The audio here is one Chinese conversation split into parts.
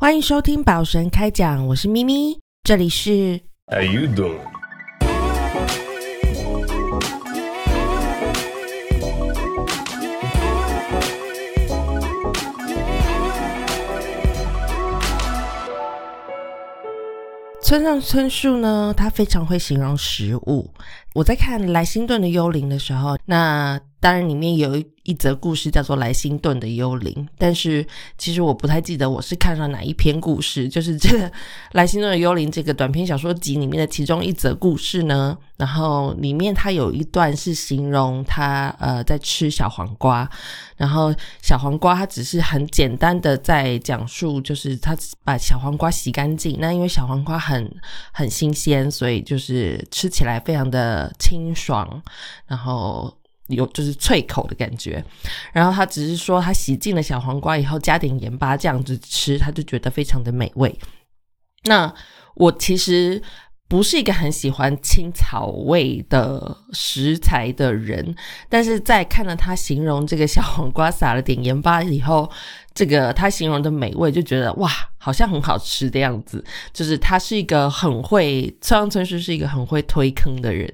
欢迎收听宝神开讲，我是咪咪，这里是 How you doing? 村上春树呢，他非常会形容食物。我在看莱辛顿的幽灵的时候，那当然里面有一一则故事叫做莱辛顿的幽灵，但是其实我不太记得我是看上哪一篇故事，就是这个莱辛顿的幽灵这个短篇小说集里面的其中一则故事呢。然后里面它有一段是形容他呃在吃小黄瓜，然后小黄瓜它只是很简单的在讲述，就是他把小黄瓜洗干净，那因为小黄瓜很很新鲜，所以就是吃起来非常的清爽，然后有就是脆口的感觉。然后他只是说他洗净了小黄瓜以后加点盐巴这样子吃，他就觉得非常的美味。那我其实。不是一个很喜欢青草味的食材的人，但是在看了他形容这个小黄瓜撒了点盐巴以后，这个他形容的美味，就觉得哇，好像很好吃的样子。就是他是一个很会，村上春树是一个很会推坑的人。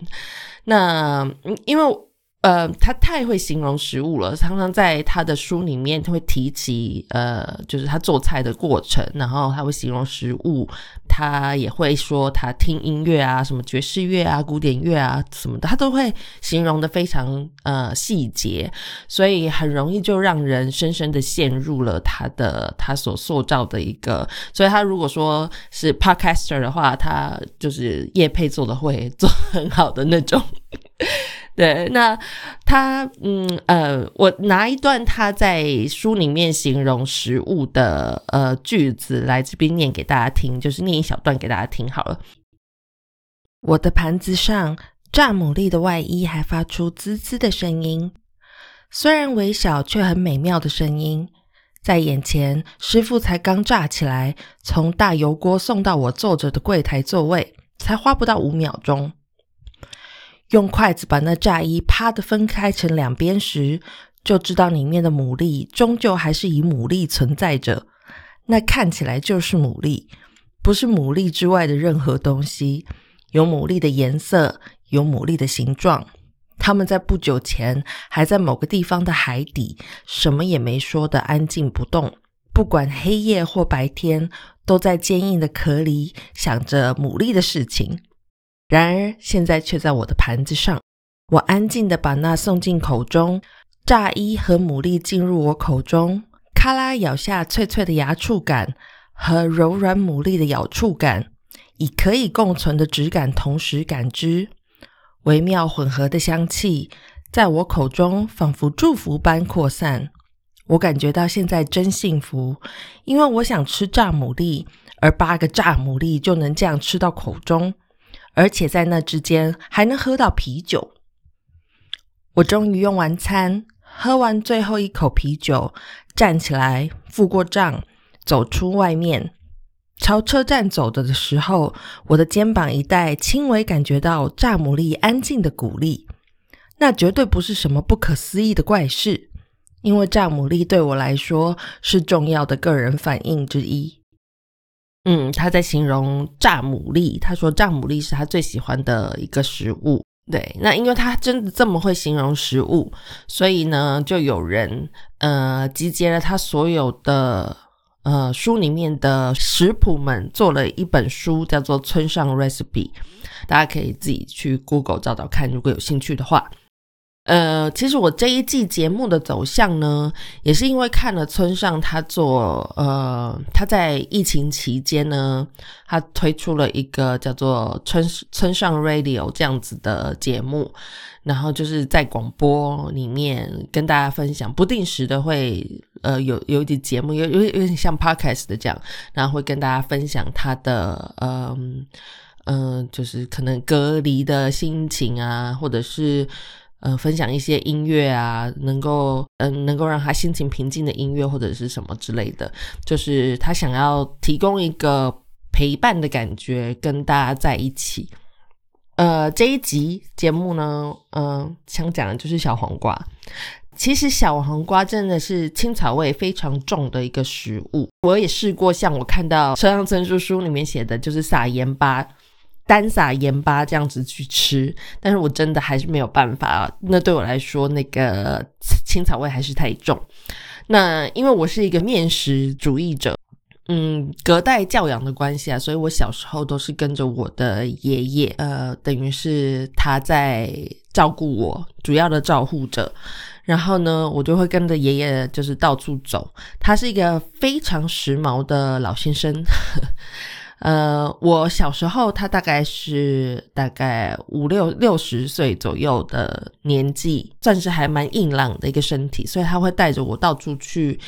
那因为。呃，他太会形容食物了，常常在他的书里面他会提起，呃，就是他做菜的过程，然后他会形容食物，他也会说他听音乐啊，什么爵士乐啊、古典乐啊什么的，他都会形容的非常呃细节，所以很容易就让人深深的陷入了他的他所塑造的一个，所以他如果说是 podcaster 的话，他就是叶配做的会做很好的那种。对，那他嗯呃，我拿一段他在书里面形容食物的呃句子来这边念给大家听，就是念一小段给大家听好了。我的盘子上炸牡蛎的外衣还发出滋滋的声音，虽然微小却很美妙的声音，在眼前，师傅才刚炸起来，从大油锅送到我坐着的柜台座位，才花不到五秒钟。用筷子把那炸衣啪的分开成两边时，就知道里面的牡蛎终究还是以牡蛎存在着。那看起来就是牡蛎，不是牡蛎之外的任何东西。有牡蛎的颜色，有牡蛎的形状。他们在不久前还在某个地方的海底，什么也没说的安静不动，不管黑夜或白天，都在坚硬的壳里想着牡蛎的事情。然而现在却在我的盘子上，我安静的把那送进口中，炸衣和牡蛎进入我口中，咔啦咬下脆脆的牙触感和柔软牡蛎的咬触感，以可以共存的质感同时感知，微妙混合的香气在我口中仿佛祝福般扩散。我感觉到现在真幸福，因为我想吃炸牡蛎，而八个炸牡蛎就能这样吃到口中。而且在那之间还能喝到啤酒。我终于用完餐，喝完最后一口啤酒，站起来付过账，走出外面，朝车站走着的时候，我的肩膀一带轻微感觉到炸牡蛎安静的鼓励。那绝对不是什么不可思议的怪事，因为炸牡蛎对我来说是重要的个人反应之一。嗯，他在形容炸牡蛎，他说炸牡蛎是他最喜欢的一个食物。对，那因为他真的这么会形容食物，所以呢，就有人呃集结了他所有的呃书里面的食谱们，做了一本书，叫做《村上 recipe》，大家可以自己去 Google 找找看，如果有兴趣的话。呃，其实我这一季节目的走向呢，也是因为看了村上他做，呃，他在疫情期间呢，他推出了一个叫做村村上 Radio 这样子的节目，然后就是在广播里面跟大家分享，不定时的会，呃，有有一点节目，有有有点像 Podcast 的这样，然后会跟大家分享他的，嗯嗯，就是可能隔离的心情啊，或者是。呃，分享一些音乐啊，能够嗯，能够让他心情平静的音乐或者是什么之类的，就是他想要提供一个陪伴的感觉，跟大家在一起。呃，这一集节目呢，嗯，想讲的就是小黄瓜。其实小黄瓜真的是青草味非常重的一个食物。我也试过，像我看到车上村书书里面写的，就是撒盐巴，单撒盐巴这样子去吃，但是我真的还是没有办法。那对我来说，那个青草味还是太重。那因为我是一个面食主义者。嗯，隔代教养的关系啊，所以我小时候都是跟着我的爷爷，呃，等于是他在照顾我，主要的照护者。然后呢，我就会跟着爷爷，就是到处走。他是一个非常时髦的老先生。呃，我小时候他大概是大概五六六十岁左右的年纪，算是还蛮硬朗的一个身体，所以他会带着我到处去。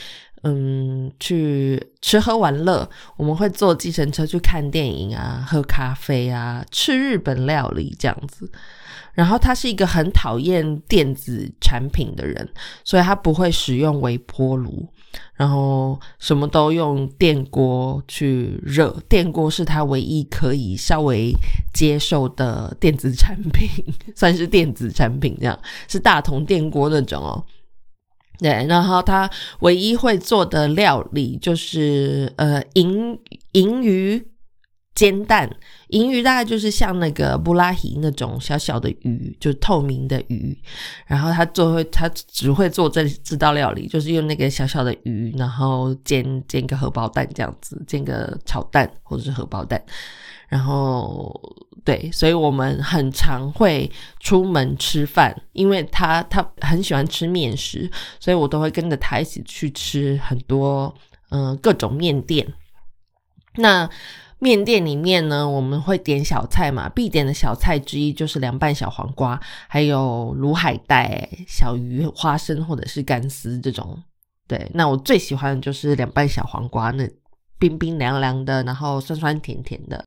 嗯，去吃喝玩乐，我们会坐计程车去看电影啊，喝咖啡啊，吃日本料理这样子。然后他是一个很讨厌电子产品的人，所以他不会使用微波炉，然后什么都用电锅去热。电锅是他唯一可以稍微接受的电子产品，算是电子产品这样，是大同电锅那种哦。对，然后他唯一会做的料理就是呃银银鱼煎蛋，银鱼大概就是像那个布拉提那种小小的鱼，就是透明的鱼。然后他做会，他只会做这这道料理，就是用那个小小的鱼，然后煎煎个荷包蛋这样子，煎个炒蛋或者是荷包蛋。然后对，所以我们很常会出门吃饭，因为他他很喜欢吃面食，所以我都会跟着他一起去吃很多嗯各种面店。那面店里面呢，我们会点小菜嘛，必点的小菜之一就是凉拌小黄瓜，还有卤海带、小鱼、花生或者是干丝这种。对，那我最喜欢的就是凉拌小黄瓜，那冰冰凉凉的，然后酸酸甜甜的。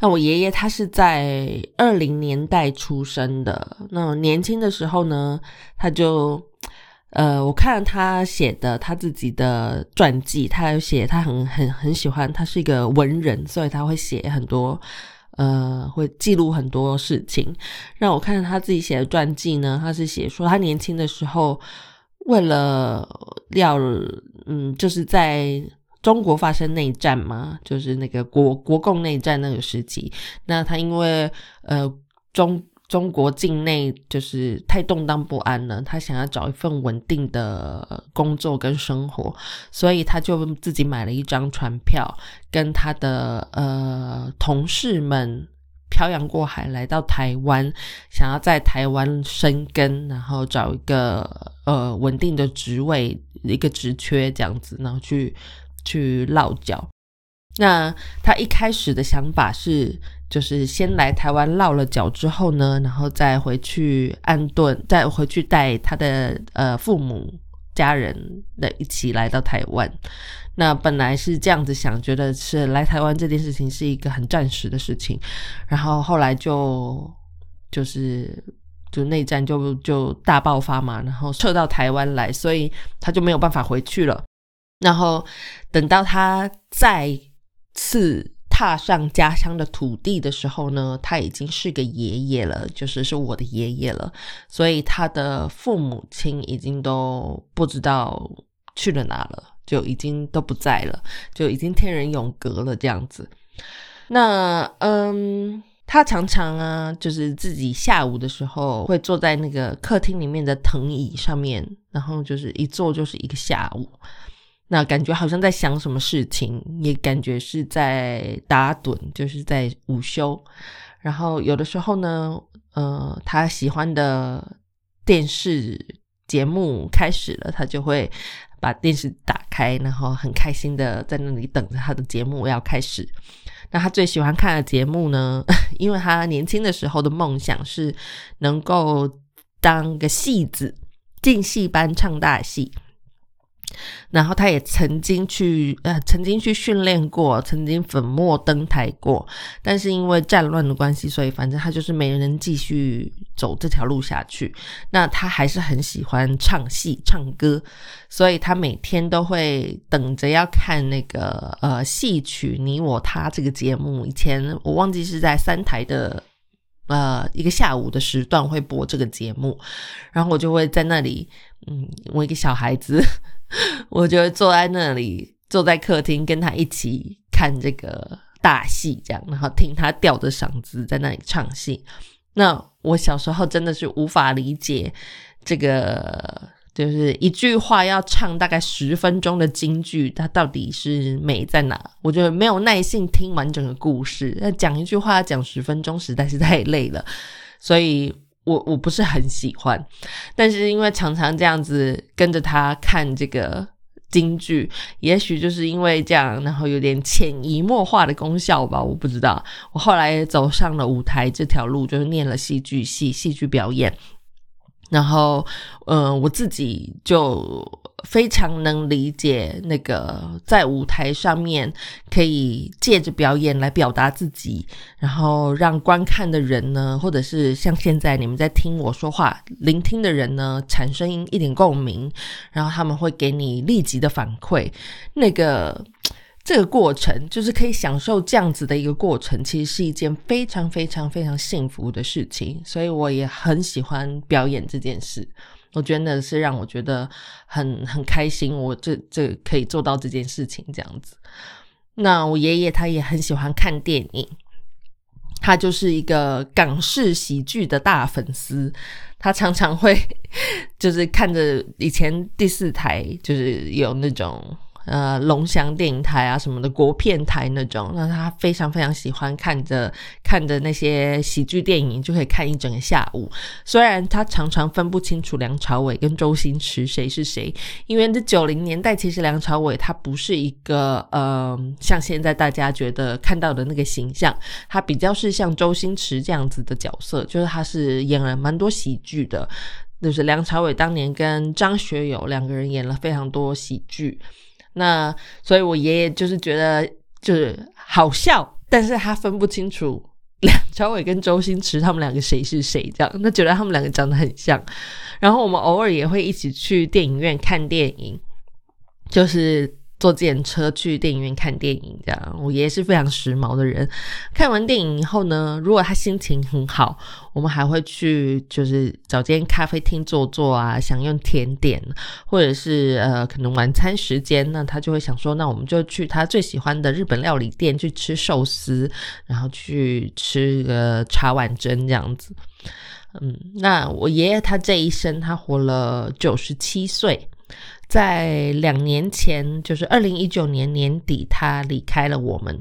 那我爷爷他是在二零年代出生的，那年轻的时候呢，他就呃，我看他写的他自己的传记，他有写他很很很喜欢，他是一个文人，所以他会写很多呃，会记录很多事情。让我看他自己写的传记呢，他是写说他年轻的时候为了要嗯，就是在。中国发生内战嘛，就是那个国国共内战那个时期。那他因为呃中中国境内就是太动荡不安了，他想要找一份稳定的工作跟生活，所以他就自己买了一张船票，跟他的呃同事们漂洋过海来到台湾，想要在台湾生根，然后找一个呃稳定的职位，一个职缺这样子，然后去。去落脚，那他一开始的想法是，就是先来台湾落了脚之后呢，然后再回去安顿，再回去带他的呃父母家人的一起来到台湾。那本来是这样子想，觉得是来台湾这件事情是一个很暂时的事情，然后后来就就是就内战就就大爆发嘛，然后撤到台湾来，所以他就没有办法回去了。然后等到他再次踏上家乡的土地的时候呢，他已经是个爷爷了，就是是我的爷爷了。所以他的父母亲已经都不知道去了哪了，就已经都不在了，就已经天人永隔了这样子。那嗯，他常常啊，就是自己下午的时候会坐在那个客厅里面的藤椅上面，然后就是一坐就是一个下午。那感觉好像在想什么事情，也感觉是在打盹，就是在午休。然后有的时候呢，呃，他喜欢的电视节目开始了，他就会把电视打开，然后很开心的在那里等着他的节目要开始。那他最喜欢看的节目呢，因为他年轻的时候的梦想是能够当个戏子，进戏班唱大戏。然后他也曾经去呃，曾经去训练过，曾经粉墨登台过，但是因为战乱的关系，所以反正他就是没人继续走这条路下去。那他还是很喜欢唱戏、唱歌，所以他每天都会等着要看那个呃戏曲《你我他》这个节目。以前我忘记是在三台的呃一个下午的时段会播这个节目，然后我就会在那里，嗯，我一个小孩子，我就会坐在那里，坐在客厅跟他一起看这个大戏，这样，然后听他吊着嗓子在那里唱戏。那我小时候真的是无法理解这个。就是一句话要唱大概十分钟的京剧，它到底是美在哪？我觉得没有耐性听完整个故事，那讲一句话讲十分钟实在是太累了，所以我我不是很喜欢。但是因为常常这样子跟着他看这个京剧，也许就是因为这样，然后有点潜移默化的功效吧，我不知道。我后来走上了舞台这条路，就是念了戏剧系，戏剧表演。然后，嗯，我自己就非常能理解那个在舞台上面可以借着表演来表达自己，然后让观看的人呢，或者是像现在你们在听我说话、聆听的人呢，产生一点共鸣，然后他们会给你立即的反馈，那个。这个过程就是可以享受这样子的一个过程，其实是一件非常非常非常幸福的事情，所以我也很喜欢表演这件事。我觉得是让我觉得很 很开心，我这这可以做到这件事情这样子。那我爷爷他也很喜欢看电影，他就是一个港式喜剧的大粉丝，他常常会 就是看着以前第四台就是有那种。呃，龙翔电影台啊，什么的国片台那种，那他非常非常喜欢看着看着那些喜剧电影，就可以看一整个下午。虽然他常常分不清楚梁朝伟跟周星驰谁是谁，因为这九零年代其实梁朝伟他不是一个呃像现在大家觉得看到的那个形象，他比较是像周星驰这样子的角色，就是他是演了蛮多喜剧的，就是梁朝伟当年跟张学友两个人演了非常多喜剧。那所以，我爷爷就是觉得就是好笑，但是他分不清楚梁朝 伟跟周星驰他们两个谁是谁，这样，那觉得他们两个长得很像。然后我们偶尔也会一起去电影院看电影，就是。坐自行车去电影院看电影，这样我爷爷是非常时髦的人。看完电影以后呢，如果他心情很好，我们还会去就是找间咖啡厅坐坐啊，享用甜点，或者是呃可能晚餐时间，那他就会想说，那我们就去他最喜欢的日本料理店去吃寿司，然后去吃个茶碗蒸这样子。嗯，那我爷爷他这一生他活了九十七岁。在两年前，就是二零一九年年底，他离开了我们。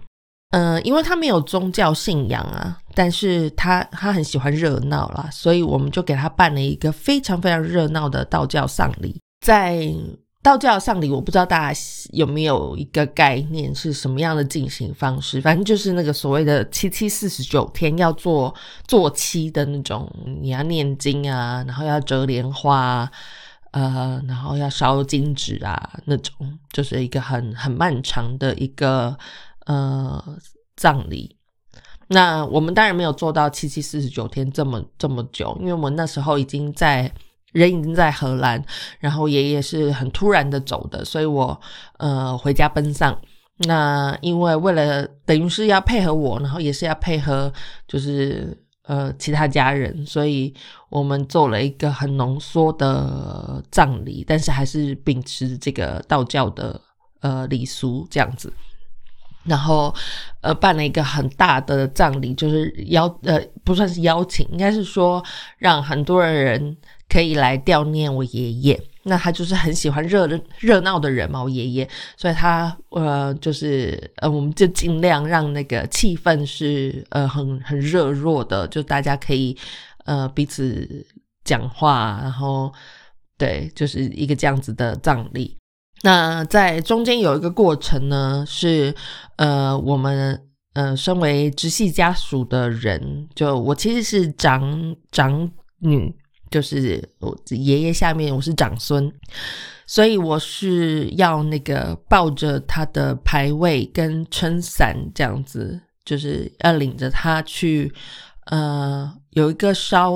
嗯，因为他没有宗教信仰啊，但是他他很喜欢热闹啦，所以我们就给他办了一个非常非常热闹的道教丧礼。在道教丧礼，我不知道大家有没有一个概念是什么样的进行方式，反正就是那个所谓的七七四十九天要做做七的那种，你要念经啊，然后要折莲花。呃，然后要烧金纸啊，那种就是一个很很漫长的一个呃葬礼。那我们当然没有做到七七四十九天这么这么久，因为我们那时候已经在人已经在荷兰，然后爷爷是很突然的走的，所以我呃回家奔丧。那因为为了等于是要配合我，然后也是要配合就是。呃，其他家人，所以我们做了一个很浓缩的葬礼，但是还是秉持这个道教的呃礼俗这样子，然后呃办了一个很大的葬礼，就是邀呃不算是邀请，应该是说让很多人可以来悼念我爷爷。那他就是很喜欢热热闹的人嘛，我爷爷，所以他呃就是呃，我们就尽量让那个气氛是呃很很热络的，就大家可以呃彼此讲话，然后对，就是一个这样子的葬礼。那在中间有一个过程呢，是呃我们呃身为直系家属的人，就我其实是长长女。就是我爷爷下面我是长孙，所以我是要那个抱着他的牌位跟撑伞这样子，就是要领着他去，呃，有一个烧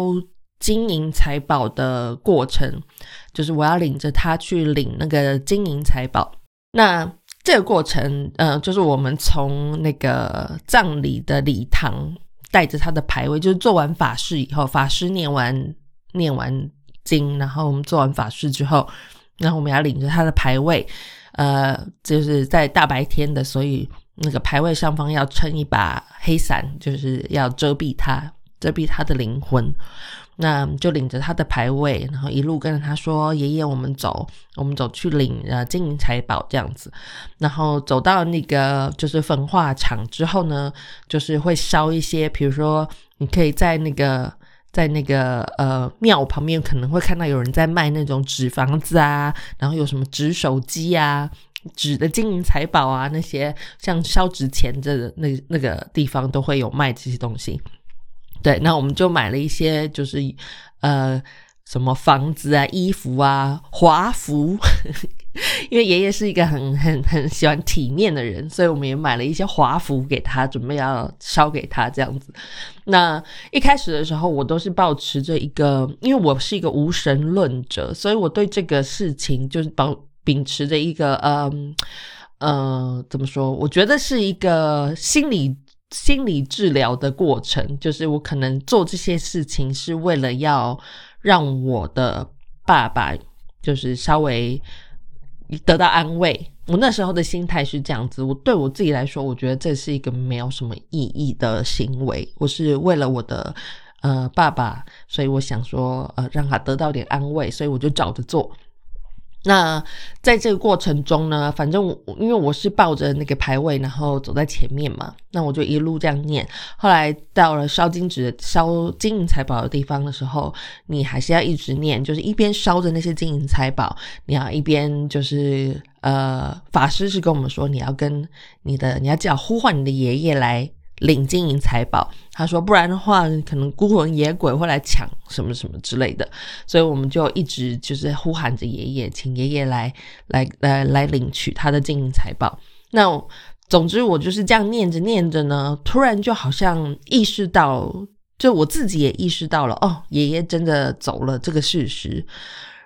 金银财宝的过程，就是我要领着他去领那个金银财宝。那这个过程，呃，就是我们从那个葬礼的礼堂。带着他的牌位，就是做完法事以后，法师念完念完经，然后我们做完法事之后，然后我们要领着他的牌位，呃，就是在大白天的，所以那个牌位上方要撑一把黑伞，就是要遮蔽他，遮蔽他的灵魂。那就领着他的牌位，然后一路跟着他说：“爷爷，我们走，我们走去领呃金银财宝这样子。”然后走到那个就是焚化场之后呢，就是会烧一些，比如说你可以在那个在那个呃庙旁边可能会看到有人在卖那种纸房子啊，然后有什么纸手机啊、纸的金银财宝啊，那些像烧纸钱的那那个地方都会有卖这些东西。对，那我们就买了一些，就是呃，什么房子啊、衣服啊、华服，因为爷爷是一个很很很喜欢体面的人，所以我们也买了一些华服给他，准备要烧给他这样子。那一开始的时候，我都是保持着一个，因为我是一个无神论者，所以我对这个事情就是保秉持着一个，嗯呃，怎么说？我觉得是一个心理。心理治疗的过程，就是我可能做这些事情是为了要让我的爸爸，就是稍微得到安慰。我那时候的心态是这样子，我对我自己来说，我觉得这是一个没有什么意义的行为。我是为了我的呃爸爸，所以我想说呃让他得到点安慰，所以我就找着做。那在这个过程中呢，反正我因为我是抱着那个牌位，然后走在前面嘛，那我就一路这样念。后来到了烧金纸、烧金银财宝的地方的时候，你还是要一直念，就是一边烧着那些金银财宝，你要一边就是呃，法师是跟我们说，你要跟你的，你要叫呼唤你的爷爷来。领金银财宝，他说不然的话，可能孤魂野鬼会来抢什么什么之类的，所以我们就一直就是呼喊着爷爷，请爷爷来来来来领取他的金银财宝。那总之我就是这样念着念着呢，突然就好像意识到，就我自己也意识到了，哦，爷爷真的走了这个事实，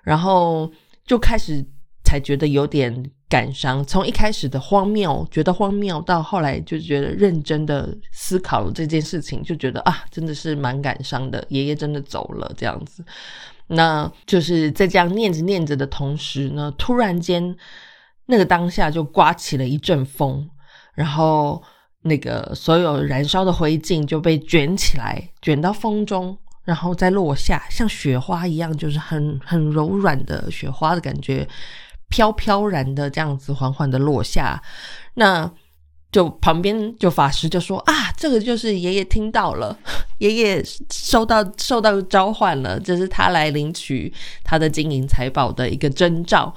然后就开始才觉得有点。感伤，从一开始的荒谬，觉得荒谬，到后来就觉得认真的思考了这件事情，就觉得啊，真的是蛮感伤的。爷爷真的走了，这样子，那就是在这样念着念着的同时呢，突然间那个当下就刮起了一阵风，然后那个所有燃烧的灰烬就被卷起来，卷到风中，然后再落下，像雪花一样，就是很很柔软的雪花的感觉。飘飘然的这样子缓缓的落下，那就旁边就法师就说啊，这个就是爷爷听到了，爷爷收到受到召唤了，这是他来领取他的金银财宝的一个征兆。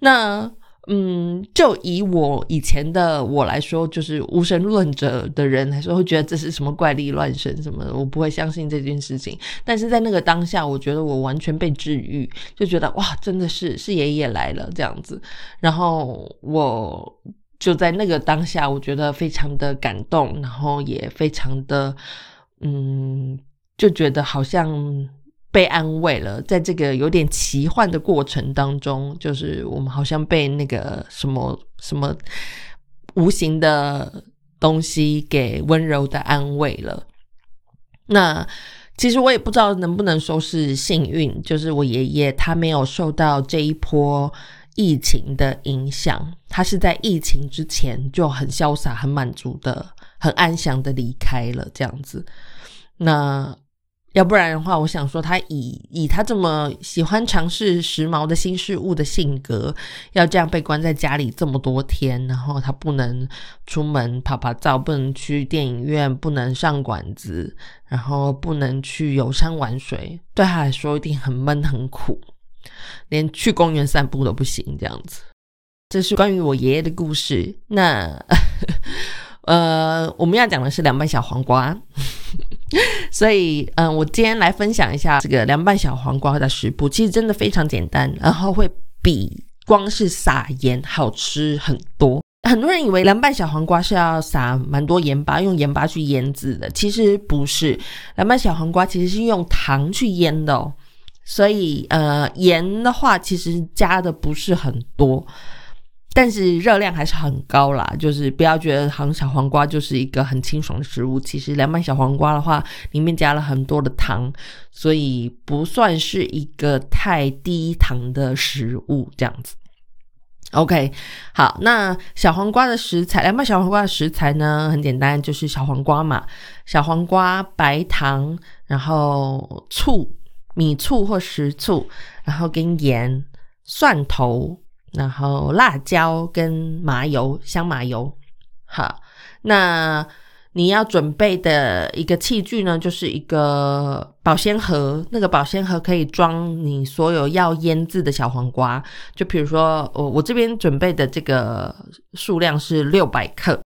那。嗯，就以我以前的我来说，就是无神论者的人来说，会觉得这是什么怪力乱神什么的，我不会相信这件事情。但是在那个当下，我觉得我完全被治愈，就觉得哇，真的是是爷爷来了这样子。然后我就在那个当下，我觉得非常的感动，然后也非常的嗯，就觉得好像。被安慰了，在这个有点奇幻的过程当中，就是我们好像被那个什么什么无形的东西给温柔的安慰了。那其实我也不知道能不能说是幸运，就是我爷爷他没有受到这一波疫情的影响，他是在疫情之前就很潇洒、很满足的、很安详的离开了这样子。那。要不然的话，我想说，他以以他这么喜欢尝试时髦的新事物的性格，要这样被关在家里这么多天，然后他不能出门拍拍照，不能去电影院，不能上馆子，然后不能去游山玩水，对他来说一定很闷很苦，连去公园散步都不行。这样子，这是关于我爷爷的故事。那 呃，我们要讲的是凉拌小黄瓜。所以，嗯，我今天来分享一下这个凉拌小黄瓜的食谱，其实真的非常简单，然后会比光是撒盐好吃很多。很多人以为凉拌小黄瓜是要撒蛮多盐巴，用盐巴去腌制的，其实不是。凉拌小黄瓜其实是用糖去腌的哦，所以，呃，盐的话其实加的不是很多。但是热量还是很高啦，就是不要觉得好像小黄瓜就是一个很清爽的食物。其实凉拌小黄瓜的话，里面加了很多的糖，所以不算是一个太低糖的食物这样子。OK，好，那小黄瓜的食材，凉拌小黄瓜的食材呢，很简单，就是小黄瓜嘛，小黄瓜、白糖，然后醋、米醋或食醋，然后跟盐、蒜头。然后辣椒跟麻油，香麻油。好，那你要准备的一个器具呢，就是一个保鲜盒。那个保鲜盒可以装你所有要腌制的小黄瓜。就比如说，我我这边准备的这个数量是六百克，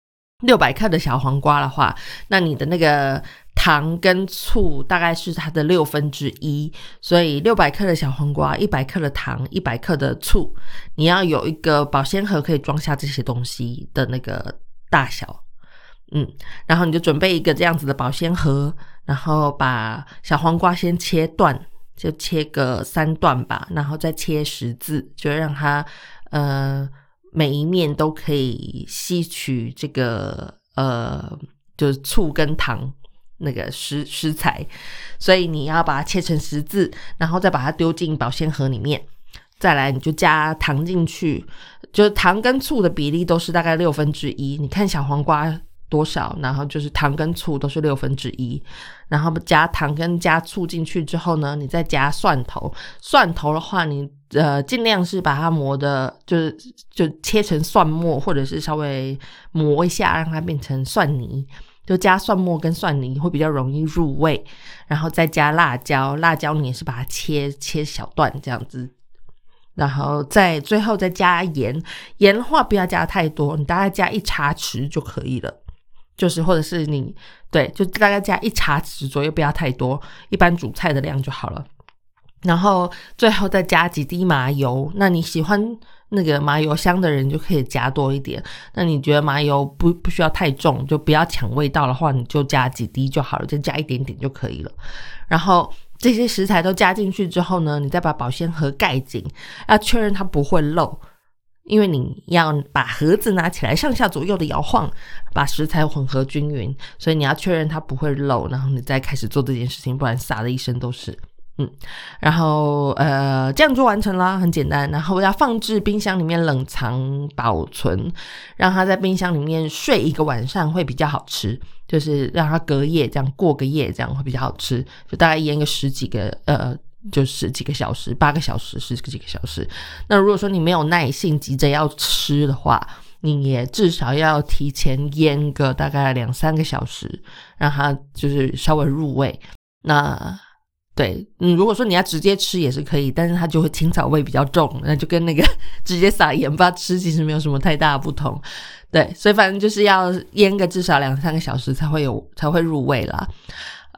六百克的小黄瓜的话，那你的那个。糖跟醋大概是它的六分之一，所以六百克的小黄瓜，一百克的糖，一百克的醋，你要有一个保鲜盒可以装下这些东西的那个大小，嗯，然后你就准备一个这样子的保鲜盒，然后把小黄瓜先切断，就切个三段吧，然后再切十字，就让它呃每一面都可以吸取这个呃就是醋跟糖。那个食食材，所以你要把它切成十字，然后再把它丢进保鲜盒里面。再来，你就加糖进去，就是糖跟醋的比例都是大概六分之一。你看小黄瓜多少，然后就是糖跟醋都是六分之一。然后加糖跟加醋进去之后呢，你再加蒜头。蒜头的话，你呃尽量是把它磨的，就是就切成蒜末，或者是稍微磨一下，让它变成蒜泥。就加蒜末跟蒜泥会比较容易入味，然后再加辣椒，辣椒你也是把它切切小段这样子，然后再最后再加盐，盐的话不要加太多，你大概加一茶匙就可以了，就是或者是你对，就大概加一茶匙左右，不要太多，一般煮菜的量就好了。然后最后再加几滴麻油，那你喜欢？那个麻油香的人就可以加多一点。那你觉得麻油不不需要太重，就不要抢味道的话，你就加几滴就好了，就加一点点就可以了。然后这些食材都加进去之后呢，你再把保鲜盒盖紧，要确认它不会漏，因为你要把盒子拿起来上下左右的摇晃，把食材混合均匀，所以你要确认它不会漏，然后你再开始做这件事情，不然撒的一身都是。嗯，然后呃，这样就完成了，很简单。然后要放置冰箱里面冷藏保存，让它在冰箱里面睡一个晚上会比较好吃，就是让它隔夜这样过个夜，这样会比较好吃。就大概腌个十几个呃，就十几个小时，八个小时，十几个小时。那如果说你没有耐性急着要吃的话，你也至少要提前腌个大概两三个小时，让它就是稍微入味。那对，嗯，如果说你要直接吃也是可以，但是它就会青草味比较重，那就跟那个 直接撒盐巴吃其实没有什么太大的不同。对，所以反正就是要腌个至少两三个小时才会有才会入味啦。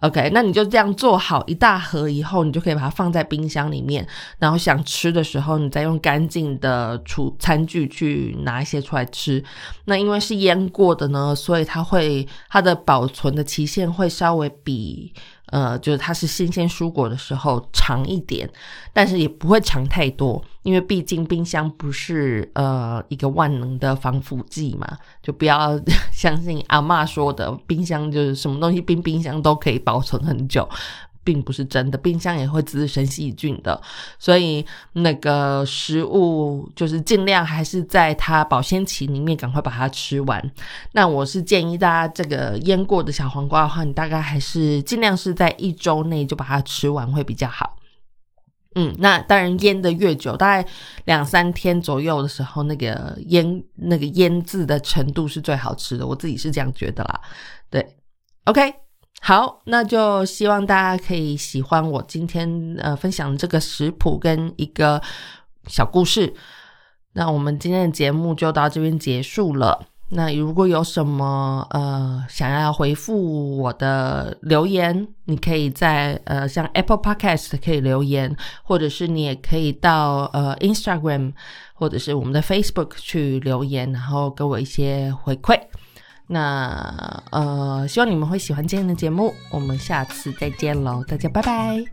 OK，那你就这样做好一大盒以后，你就可以把它放在冰箱里面，然后想吃的时候，你再用干净的厨餐具去拿一些出来吃。那因为是腌过的呢，所以它会它的保存的期限会稍微比。呃，就是它是新鲜蔬果的时候长一点，但是也不会长太多，因为毕竟冰箱不是呃一个万能的防腐剂嘛，就不要相信阿妈说的冰箱就是什么东西冰冰箱都可以保存很久。并不是真的，冰箱也会滋生细菌的，所以那个食物就是尽量还是在它保鲜期里面赶快把它吃完。那我是建议大家，这个腌过的小黄瓜的话，你大概还是尽量是在一周内就把它吃完会比较好。嗯，那当然腌的越久，大概两三天左右的时候，那个腌那个腌制的程度是最好吃的，我自己是这样觉得啦。对，OK。好，那就希望大家可以喜欢我今天呃分享这个食谱跟一个小故事。那我们今天的节目就到这边结束了。那如果有什么呃想要回复我的留言，你可以在呃像 Apple Podcast 可以留言，或者是你也可以到呃 Instagram 或者是我们的 Facebook 去留言，然后给我一些回馈。那呃希望你们会喜欢今天的节目我们下次再见喽大家拜拜。